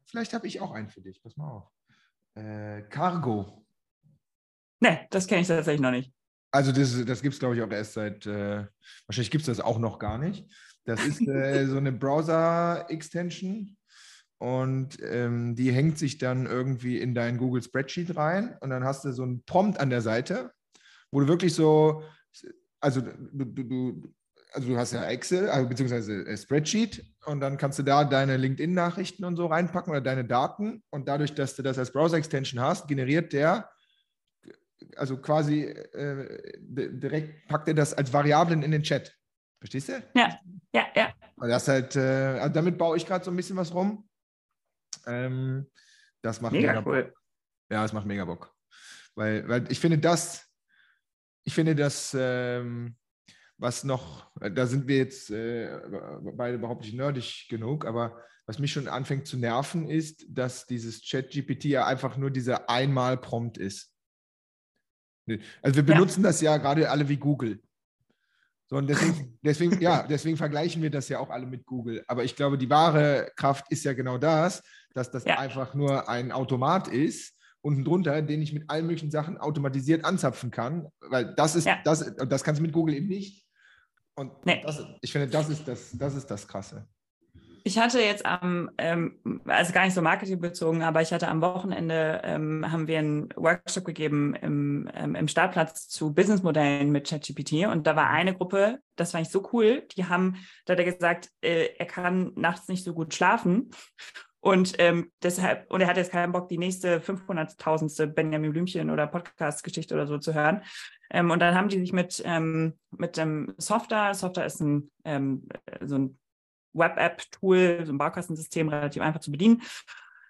Vielleicht habe ich auch einen für dich. Pass mal auf. Äh, Cargo. Nee, das kenne ich tatsächlich noch nicht. Also das, das gibt es, glaube ich, auch erst seit, äh, wahrscheinlich gibt es das auch noch gar nicht. Das ist äh, so eine Browser-Extension und ähm, die hängt sich dann irgendwie in dein Google Spreadsheet rein und dann hast du so einen Prompt an der Seite, wo du wirklich so, also du, du, du also du hast ja Excel, also beziehungsweise äh, Spreadsheet und dann kannst du da deine LinkedIn-Nachrichten und so reinpacken oder deine Daten und dadurch, dass du das als Browser-Extension hast, generiert der also quasi äh, direkt packt er das als Variablen in den Chat. Verstehst du? Ja, ja, ja. Und das halt, äh, also damit baue ich gerade so ein bisschen was rum. Ähm, das macht mega, mega cool. Bock. Ja, das macht mega Bock. Weil, weil ich finde das, ich finde das, ähm, was noch, da sind wir jetzt äh, beide überhaupt nicht nerdig genug, aber was mich schon anfängt zu nerven, ist, dass dieses Chat-GPT ja einfach nur dieser Einmal-Prompt ist. Also wir benutzen ja. das ja gerade alle wie Google. So, und deswegen, deswegen, ja, deswegen vergleichen wir das ja auch alle mit Google. Aber ich glaube, die wahre Kraft ist ja genau das, dass das ja. einfach nur ein Automat ist, unten drunter, den ich mit allen möglichen Sachen automatisiert anzapfen kann. Weil das ist, ja. das, das kannst du mit Google eben nicht. Und nee. das, ich finde, das ist das, das ist das Krasse. Ich hatte jetzt am, ähm, also gar nicht so marketingbezogen, aber ich hatte am Wochenende, ähm, haben wir einen Workshop gegeben im, ähm, im Startplatz zu Businessmodellen mit ChatGPT und da war eine Gruppe, das fand ich so cool, die haben, da hat er gesagt, äh, er kann nachts nicht so gut schlafen und ähm, deshalb, und er hat jetzt keinen Bock, die nächste 500.000. Benjamin Blümchen oder Podcast-Geschichte oder so zu hören. Ähm, und dann haben die sich mit, ähm, mit dem Softer, Softer ist ein, ähm, so ein Web-App-Tool, so ein Baukastensystem relativ einfach zu bedienen.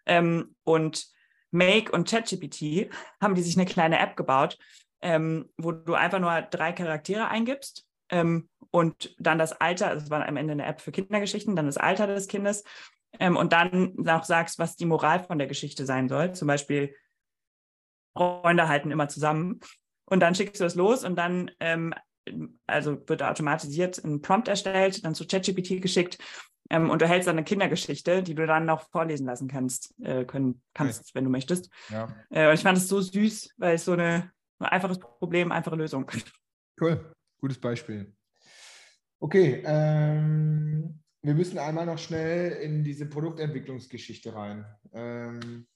Ähm, und Make und ChatGPT haben die sich eine kleine App gebaut, ähm, wo du einfach nur drei Charaktere eingibst ähm, und dann das Alter, also es war am Ende eine App für Kindergeschichten, dann das Alter des Kindes ähm, und dann auch sagst, was die Moral von der Geschichte sein soll. Zum Beispiel Freunde halten immer zusammen. Und dann schickst du es los und dann ähm, also wird automatisiert ein Prompt erstellt, dann zu ChatGPT geschickt ähm, und du hältst dann eine Kindergeschichte, die du dann noch vorlesen lassen kannst, äh, können, kannst, okay. wenn du möchtest. Ja. Äh, und ich fand es so süß, weil es so eine, ein einfaches Problem, einfache Lösung. Cool, gutes Beispiel. Okay, ähm, wir müssen einmal noch schnell in diese Produktentwicklungsgeschichte rein. Ähm,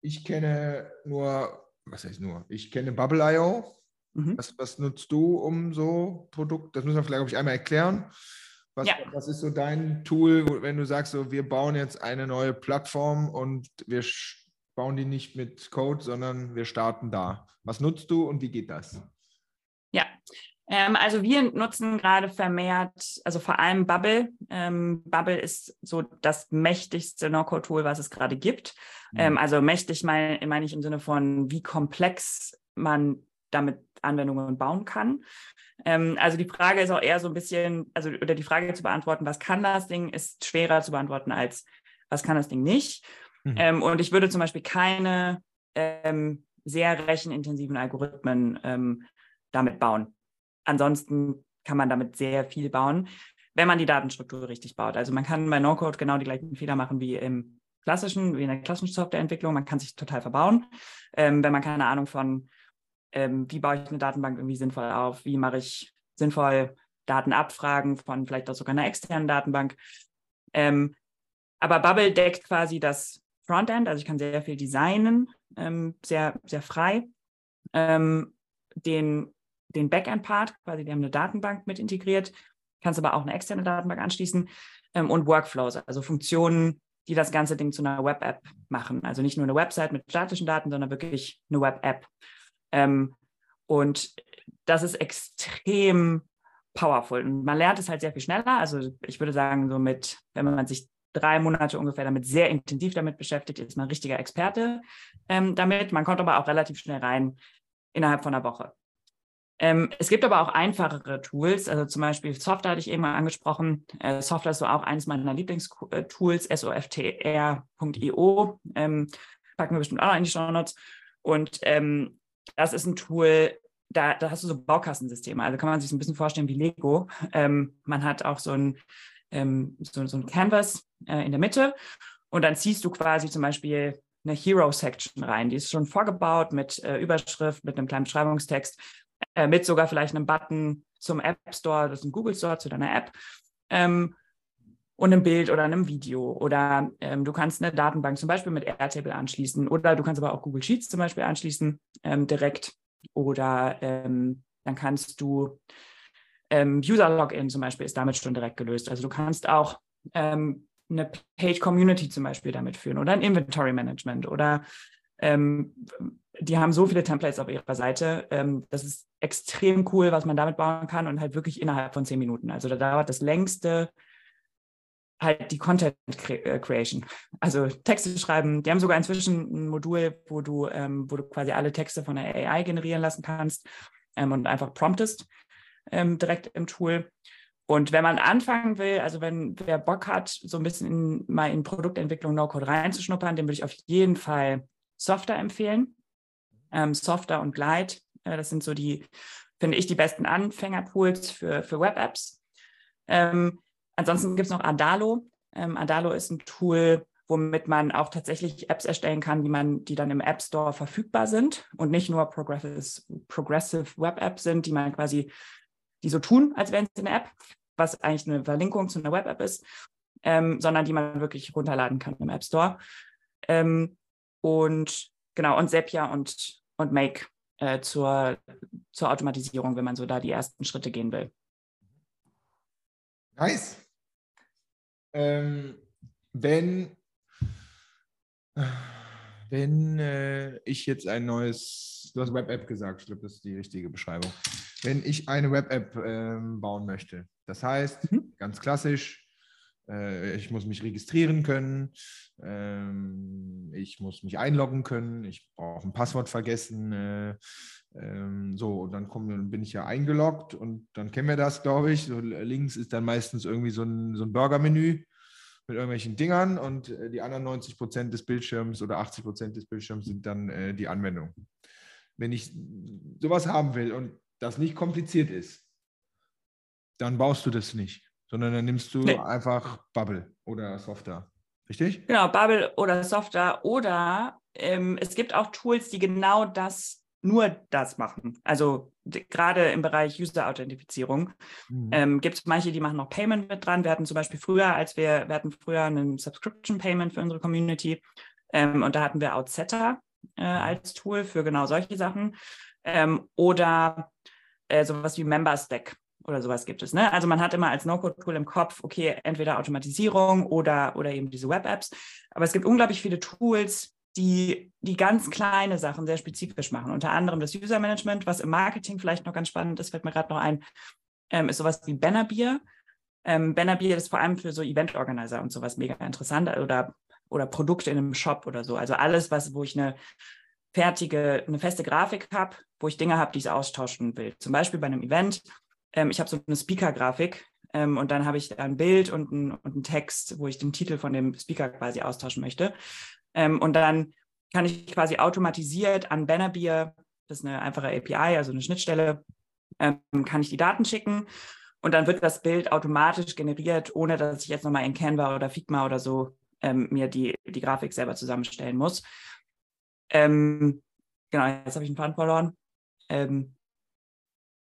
ich kenne nur, was heißt nur, ich kenne Bubble.io, Mhm. Was, was, nutzt du, um so Produkt, das müssen wir vielleicht, glaube ich, einmal erklären. Was, ja. was ist so dein Tool, wenn du sagst, so, wir bauen jetzt eine neue Plattform und wir bauen die nicht mit Code, sondern wir starten da. Was nutzt du und wie geht das? Ja, ähm, also wir nutzen gerade vermehrt, also vor allem Bubble. Ähm, Bubble ist so das mächtigste No-Code-Tool, was es gerade gibt. Mhm. Ähm, also mächtig meine, meine ich im Sinne von, wie komplex man damit Anwendungen bauen kann. Ähm, also die Frage ist auch eher so ein bisschen, also oder die Frage zu beantworten, was kann das Ding, ist schwerer zu beantworten als was kann das Ding nicht. Mhm. Ähm, und ich würde zum Beispiel keine ähm, sehr rechenintensiven Algorithmen ähm, damit bauen. Ansonsten kann man damit sehr viel bauen, wenn man die Datenstruktur richtig baut. Also man kann bei No-Code genau die gleichen Fehler machen wie im klassischen, wie in der klassischen Softwareentwicklung. Man kann sich total verbauen, ähm, wenn man keine Ahnung von ähm, wie baue ich eine Datenbank irgendwie sinnvoll auf, wie mache ich sinnvoll Datenabfragen von vielleicht auch sogar einer externen Datenbank. Ähm, aber Bubble deckt quasi das Frontend, also ich kann sehr viel designen, ähm, sehr, sehr frei. Ähm, den, den Backend-Part, quasi, die haben eine Datenbank mit integriert, kannst aber auch eine externe Datenbank anschließen ähm, und Workflows, also Funktionen, die das ganze Ding zu einer Web-App machen. Also nicht nur eine Website mit statischen Daten, sondern wirklich eine Web-App. Ähm, und das ist extrem powerful. Und man lernt es halt sehr viel schneller. Also ich würde sagen, so mit, wenn man sich drei Monate ungefähr damit sehr intensiv damit beschäftigt, ist man richtiger Experte ähm, damit. Man kommt aber auch relativ schnell rein, innerhalb von einer Woche. Ähm, es gibt aber auch einfachere Tools, also zum Beispiel Software hatte ich eben mal angesprochen. Äh, Software ist so auch eines meiner Lieblingstools, softr.io. Ähm, packen wir bestimmt auch noch in die Show Notes. Und ähm, das ist ein Tool, da, da, hast du so Baukastensysteme. Also kann man sich so ein bisschen vorstellen wie Lego. Ähm, man hat auch so ein, ähm, so, so, ein Canvas äh, in der Mitte und dann ziehst du quasi zum Beispiel eine Hero-Section rein. Die ist schon vorgebaut mit äh, Überschrift, mit einem kleinen Beschreibungstext, äh, mit sogar vielleicht einem Button zum App Store, das ist ein Google Store zu deiner App. Ähm, und einem Bild oder einem Video. Oder ähm, du kannst eine Datenbank zum Beispiel mit Airtable anschließen. Oder du kannst aber auch Google Sheets zum Beispiel anschließen ähm, direkt. Oder ähm, dann kannst du ähm, User-Login zum Beispiel ist damit schon direkt gelöst. Also du kannst auch ähm, eine Page Community zum Beispiel damit führen oder ein Inventory Management oder ähm, die haben so viele Templates auf ihrer Seite. Ähm, das ist extrem cool, was man damit bauen kann und halt wirklich innerhalb von zehn Minuten. Also da dauert das längste halt die Content äh, Creation. Also Texte schreiben. Die haben sogar inzwischen ein Modul, wo du, ähm, wo du quasi alle Texte von der AI generieren lassen kannst ähm, und einfach promptest ähm, direkt im Tool. Und wenn man anfangen will, also wenn wer Bock hat, so ein bisschen in, mal in Produktentwicklung No-Code reinzuschnuppern, dem würde ich auf jeden Fall Softer empfehlen. Ähm, Softer und Glide, äh, das sind so die, finde ich, die besten Anfängertools für, für Web-Apps. Ähm, ansonsten gibt es noch Adalo. Ähm, Adalo ist ein Tool, womit man auch tatsächlich Apps erstellen kann, die man, die dann im App Store verfügbar sind und nicht nur Progressive, Progressive Web Apps sind, die man quasi die so tun, als wären es eine App, was eigentlich eine Verlinkung zu einer Web-App ist, ähm, sondern die man wirklich runterladen kann im App Store. Ähm, und genau, und Zapier und, und Make äh, zur, zur Automatisierung, wenn man so da die ersten Schritte gehen will. Nice. Ähm, wenn wenn äh, ich jetzt ein neues, du hast Web-App gesagt, ich glaube, das ist die richtige Beschreibung wenn ich eine Web-App ähm, bauen möchte. Das heißt, mhm. ganz klassisch, äh, ich muss mich registrieren können, ähm, ich muss mich einloggen können, ich brauche ein Passwort vergessen. Äh, ähm, so, und dann, komm, bin ich ja eingeloggt und dann kennen wir das, glaube ich. So, links ist dann meistens irgendwie so ein, so ein Burger-Menü mit irgendwelchen Dingern und äh, die anderen 90 Prozent des Bildschirms oder 80 Prozent des Bildschirms sind dann äh, die Anwendung. Wenn ich sowas haben will und das nicht kompliziert ist, dann baust du das nicht, sondern dann nimmst du nee. einfach Bubble oder Software. Richtig? Genau, Bubble oder Software. Oder ähm, es gibt auch Tools, die genau das, nur das machen. Also gerade im Bereich User-Authentifizierung mhm. ähm, gibt es manche, die machen noch Payment mit dran. Wir hatten zum Beispiel früher, als wir, wir hatten früher einen Subscription-Payment für unsere Community ähm, und da hatten wir Outsetter äh, mhm. als Tool für genau solche Sachen. Ähm, oder äh, sowas wie Member Stack oder sowas gibt es. Ne? Also man hat immer als No-Code-Tool im Kopf, okay, entweder Automatisierung oder, oder eben diese Web-Apps. Aber es gibt unglaublich viele Tools, die, die ganz kleine Sachen sehr spezifisch machen. Unter anderem das User Management, was im Marketing vielleicht noch ganz spannend ist, fällt mir gerade noch ein, ähm, ist sowas wie Bannerbier. Ähm, Bannerbier ist vor allem für so Event-Organizer und sowas mega interessant oder, oder Produkte in einem Shop oder so. Also alles, was, wo ich eine fertige, eine feste Grafik habe, wo ich Dinge habe, die ich austauschen will. Zum Beispiel bei einem Event. Ähm, ich habe so eine Speaker-Grafik ähm, und dann habe ich ein Bild und einen und Text, wo ich den Titel von dem Speaker quasi austauschen möchte. Ähm, und dann kann ich quasi automatisiert an Bannerbier, das ist eine einfache API, also eine Schnittstelle, ähm, kann ich die Daten schicken und dann wird das Bild automatisch generiert, ohne dass ich jetzt nochmal in Canva oder Figma oder so ähm, mir die, die Grafik selber zusammenstellen muss. Ähm, genau, jetzt habe ich einen Faden verloren. Ähm,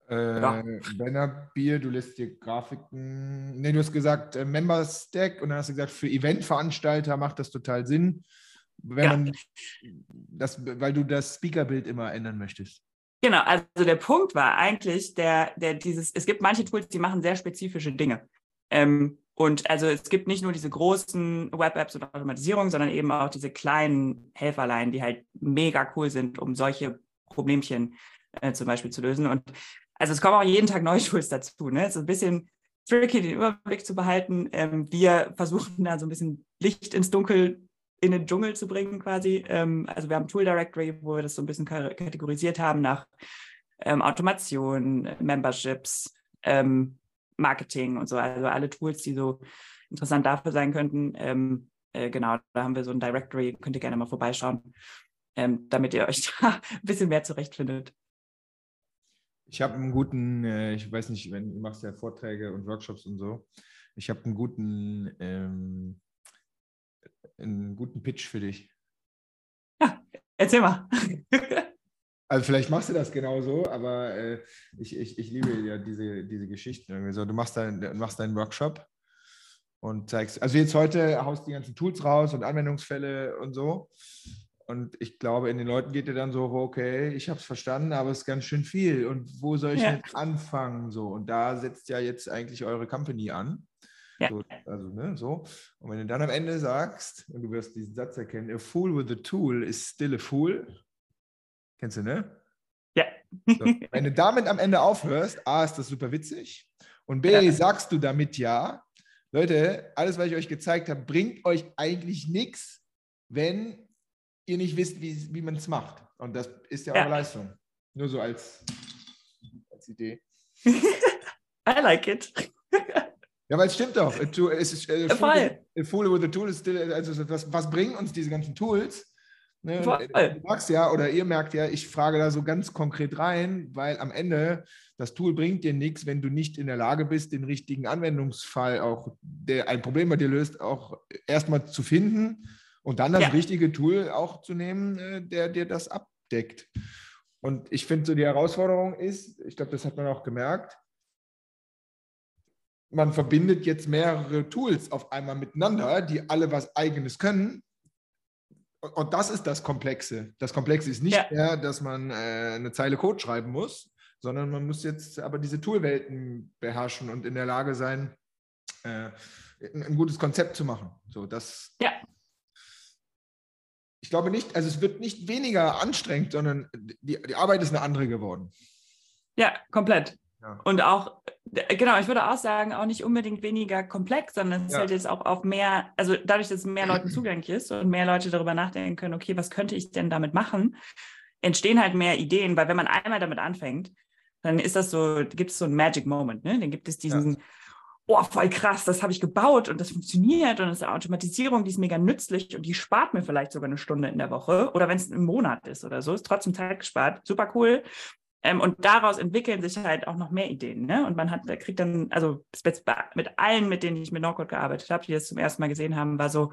äh, ja. Benner Bier, du lässt dir Grafiken. Ne, du hast gesagt äh, Member Stack und dann hast du gesagt, für Eventveranstalter macht das total Sinn, wenn ja. man das, weil du das Speakerbild immer ändern möchtest. Genau, also der Punkt war eigentlich, der, der dieses, es gibt manche Tools, die machen sehr spezifische Dinge. Ähm, und also es gibt nicht nur diese großen Web-Apps und Automatisierung, sondern eben auch diese kleinen Helferlein, die halt mega cool sind, um solche Problemchen äh, zum Beispiel zu lösen. Und also es kommen auch jeden Tag neue Tools dazu. Ne? Es ist ein bisschen tricky, den Überblick zu behalten. Ähm, wir versuchen da so ein bisschen Licht ins Dunkel in den Dschungel zu bringen quasi. Ähm, also wir haben Tool Directory, wo wir das so ein bisschen kategorisiert haben nach ähm, Automation, Memberships, ähm, Marketing und so. Also alle Tools, die so interessant dafür sein könnten. Ähm, äh, genau, da haben wir so ein Directory, könnt ihr gerne mal vorbeischauen, ähm, damit ihr euch da ein bisschen mehr zurechtfindet. Ich habe einen guten, äh, ich weiß nicht, wenn du machst ja Vorträge und Workshops und so. Ich habe einen guten, ähm, einen guten Pitch für dich. Ja, erzähl mal. Also vielleicht machst du das genauso, aber äh, ich, ich, ich liebe ja diese, diese Geschichten. So, du machst, dein, machst deinen Workshop und zeigst, also jetzt heute haust die ganzen Tools raus und Anwendungsfälle und so. Und ich glaube, in den Leuten geht dir dann so, okay, ich habe es verstanden, aber es ist ganz schön viel. Und wo soll ich ja. mit anfangen? So, und da setzt ja jetzt eigentlich eure Company an. Ja. So, also, ne, so. Und wenn du dann am Ende sagst, und du wirst diesen Satz erkennen, a fool with a tool is still a fool. Kennst du, ne? Ja. So, wenn du damit am Ende aufhörst, A, ist das super witzig. Und B, ja. sagst du damit ja, Leute, alles, was ich euch gezeigt habe, bringt euch eigentlich nichts, wenn ihr nicht wisst, wie, wie man es macht. Und das ist ja, ja. eure Leistung. Nur so als, als Idee. I like it. ja, weil es stimmt doch. Es ist, äh, Fool, Fool with a Tool ist still, also was, was bringen uns diese ganzen Tools? Ne? Du magst ja, oder ihr merkt ja, ich frage da so ganz konkret rein, weil am Ende das Tool bringt dir nichts, wenn du nicht in der Lage bist, den richtigen Anwendungsfall auch, der ein Problem bei dir löst, auch erstmal zu finden und dann das ja. richtige Tool auch zu nehmen, äh, der dir das abdeckt. Und ich finde so die Herausforderung ist, ich glaube, das hat man auch gemerkt, man verbindet jetzt mehrere Tools auf einmal miteinander, die alle was eigenes können. Und das ist das Komplexe. Das Komplexe ist nicht ja. mehr, dass man äh, eine Zeile Code schreiben muss, sondern man muss jetzt aber diese Toolwelten beherrschen und in der Lage sein, äh, ein, gutes Konzept zu machen. So, das, ja ich glaube nicht, also es wird nicht weniger anstrengend, sondern die, die Arbeit ist eine andere geworden. Ja, komplett. Ja. Und auch, genau, ich würde auch sagen, auch nicht unbedingt weniger komplex, sondern es ja. halt jetzt auch auf mehr, also dadurch, dass es mehr Leuten zugänglich ist und mehr Leute darüber nachdenken können, okay, was könnte ich denn damit machen, entstehen halt mehr Ideen, weil wenn man einmal damit anfängt, dann ist das so, gibt es so einen Magic Moment, ne? Dann gibt es diesen, ja oh, voll krass, das habe ich gebaut und das funktioniert und das ist eine Automatisierung, die ist mega nützlich und die spart mir vielleicht sogar eine Stunde in der Woche oder wenn es im Monat ist oder so, ist trotzdem Zeit gespart, super cool. Ähm, und daraus entwickeln sich halt auch noch mehr Ideen. Ne? Und man hat, kriegt dann, also mit allen, mit denen ich mit NoCode gearbeitet habe, die das zum ersten Mal gesehen haben, war so,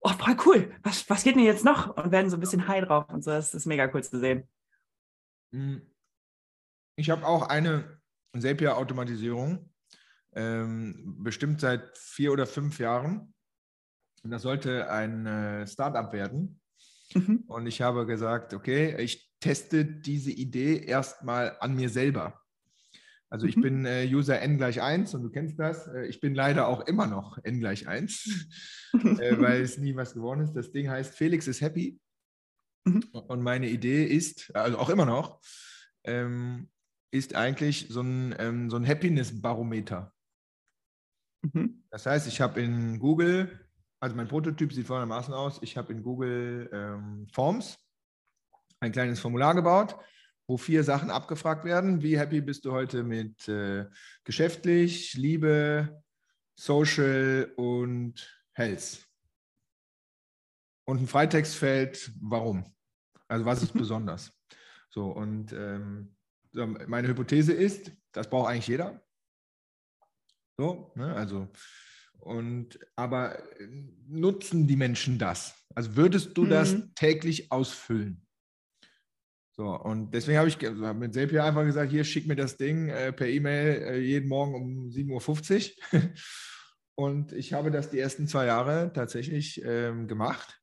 oh, voll cool, was, was geht denn jetzt noch? Und werden so ein bisschen high drauf und so. Das ist mega cool zu sehen. Hm. Ich habe auch eine Zapier-Automatisierung ähm, bestimmt seit vier oder fünf Jahren. Und das sollte ein äh, Startup werden. Mhm. Und ich habe gesagt, okay, ich teste diese Idee erstmal an mir selber. Also ich mhm. bin äh, User n gleich 1 und du kennst das. Äh, ich bin leider auch immer noch n gleich 1, äh, weil es nie was geworden ist. Das Ding heißt Felix ist happy. Mhm. Und meine Idee ist, also auch immer noch, ähm, ist eigentlich so ein, ähm, so ein Happiness-Barometer. Mhm. Das heißt, ich habe in Google, also mein Prototyp sieht folgendermaßen aus, ich habe in Google ähm, Forms ein kleines Formular gebaut, wo vier Sachen abgefragt werden. Wie happy bist du heute mit äh, geschäftlich, Liebe, Social und Health? Und ein Freitextfeld, warum? Also was ist besonders? So, und ähm, meine Hypothese ist, das braucht eigentlich jeder. So, ne? also, und aber äh, nutzen die Menschen das? Also würdest du mhm. das täglich ausfüllen? So, und deswegen habe ich hab mit Zapier einfach gesagt, hier schick mir das Ding äh, per E-Mail äh, jeden Morgen um 7.50 Uhr. und ich habe das die ersten zwei Jahre tatsächlich ähm, gemacht.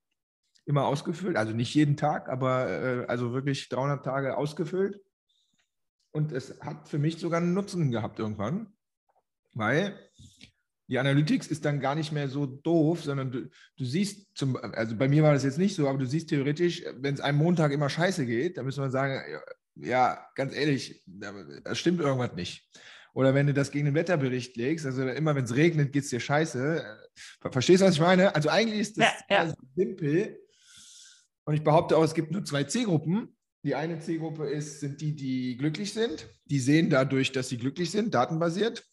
Immer ausgefüllt, also nicht jeden Tag, aber äh, also wirklich 300 Tage ausgefüllt. Und es hat für mich sogar einen Nutzen gehabt irgendwann weil die Analytics ist dann gar nicht mehr so doof, sondern du, du siehst, zum, also bei mir war das jetzt nicht so, aber du siehst theoretisch, wenn es einem Montag immer scheiße geht, dann müssen wir sagen, ja, ganz ehrlich, da stimmt irgendwas nicht. Oder wenn du das gegen den Wetterbericht legst, also immer wenn es regnet, geht es dir scheiße. Verstehst du, was ich meine? Also eigentlich ist das Ja, ja. simpel. Und ich behaupte auch, es gibt nur zwei C-Gruppen. Die eine C-Gruppe ist, sind die, die glücklich sind. Die sehen dadurch, dass sie glücklich sind, datenbasiert.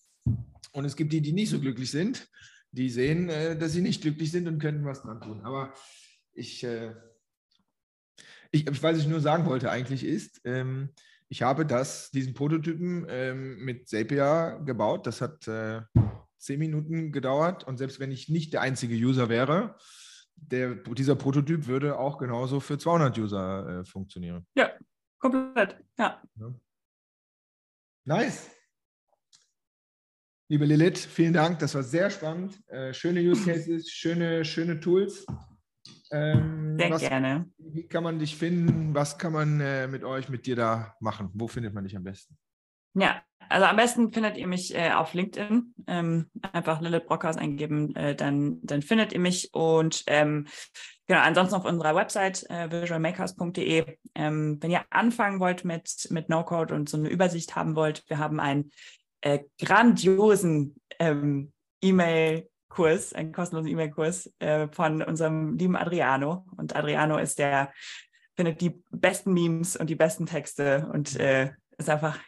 Und es gibt die, die nicht so glücklich sind. Die sehen, äh, dass sie nicht glücklich sind und könnten was dran tun. Aber ich, äh, ich, was ich nur sagen wollte eigentlich ist, ähm, ich habe das, diesen Prototypen ähm, mit Zapier gebaut. Das hat äh, zehn Minuten gedauert. Und selbst wenn ich nicht der einzige User wäre, der, dieser Prototyp würde auch genauso für 200 User funktionieren. Komplett. Ja. Nice. Liebe Lilith, vielen Dank. Das war sehr spannend. Äh, schöne Use Cases, schöne, schöne Tools. Ähm, Sehr was, gerne. Wie kann man dich finden? Was kann man äh, mit euch, mit dir da machen? Wo findet man dich am besten? Ja, also am besten findet ihr mich äh, auf LinkedIn. Ähm, einfach Lilith Brockhaus eingeben, äh, dann, dann findet ihr mich. Und ähm, genau, ansonsten auf unserer Website äh, visualmakers.de. Ähm, wenn ihr anfangen wollt mit, mit No-Code und so eine Übersicht haben wollt, wir haben einen äh, grandiosen ähm, E-Mail-Kurs, einen kostenlosen E-Mail-Kurs äh, von unserem lieben Adriano. Und Adriano ist der, findet die besten Memes und die besten Texte und äh, ist einfach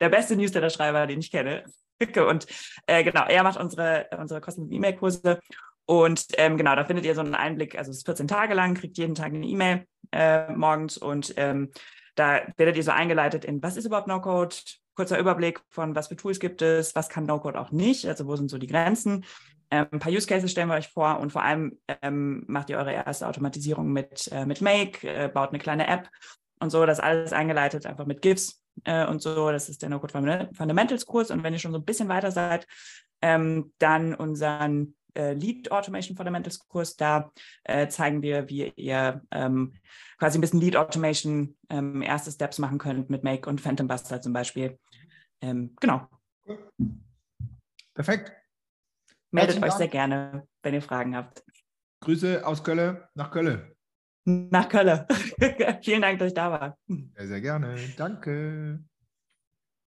der beste Newsletter-Schreiber, den ich kenne. Und äh, genau, er macht unsere, unsere kostenlosen E-Mail-Kurse. Und ähm, genau, da findet ihr so einen Einblick, also es ist 14 Tage lang, kriegt jeden Tag eine E-Mail äh, morgens und ähm, da werdet ihr so eingeleitet in, was ist überhaupt No-Code? Kurzer Überblick von, was für Tools gibt es, was kann No-Code auch nicht, also wo sind so die Grenzen. Ähm, ein paar Use Cases stellen wir euch vor und vor allem ähm, macht ihr eure erste Automatisierung mit, äh, mit Make, äh, baut eine kleine App und so, das alles eingeleitet einfach mit GIFs äh, und so. Das ist der No-Code Fundament- Fundamentals Kurs und wenn ihr schon so ein bisschen weiter seid, ähm, dann unseren äh, Lead Automation Fundamentals Kurs. Da äh, zeigen wir, wie ihr ähm, quasi ein bisschen Lead Automation ähm, erste Steps machen könnt mit Make und Phantom Buster zum Beispiel. Ähm, genau. Perfekt. Meldet Herzlichen euch Dank. sehr gerne, wenn ihr Fragen habt. Grüße aus Köln nach Köln. Nach Köln. Vielen Dank, dass ich da war. Sehr, sehr gerne. Danke.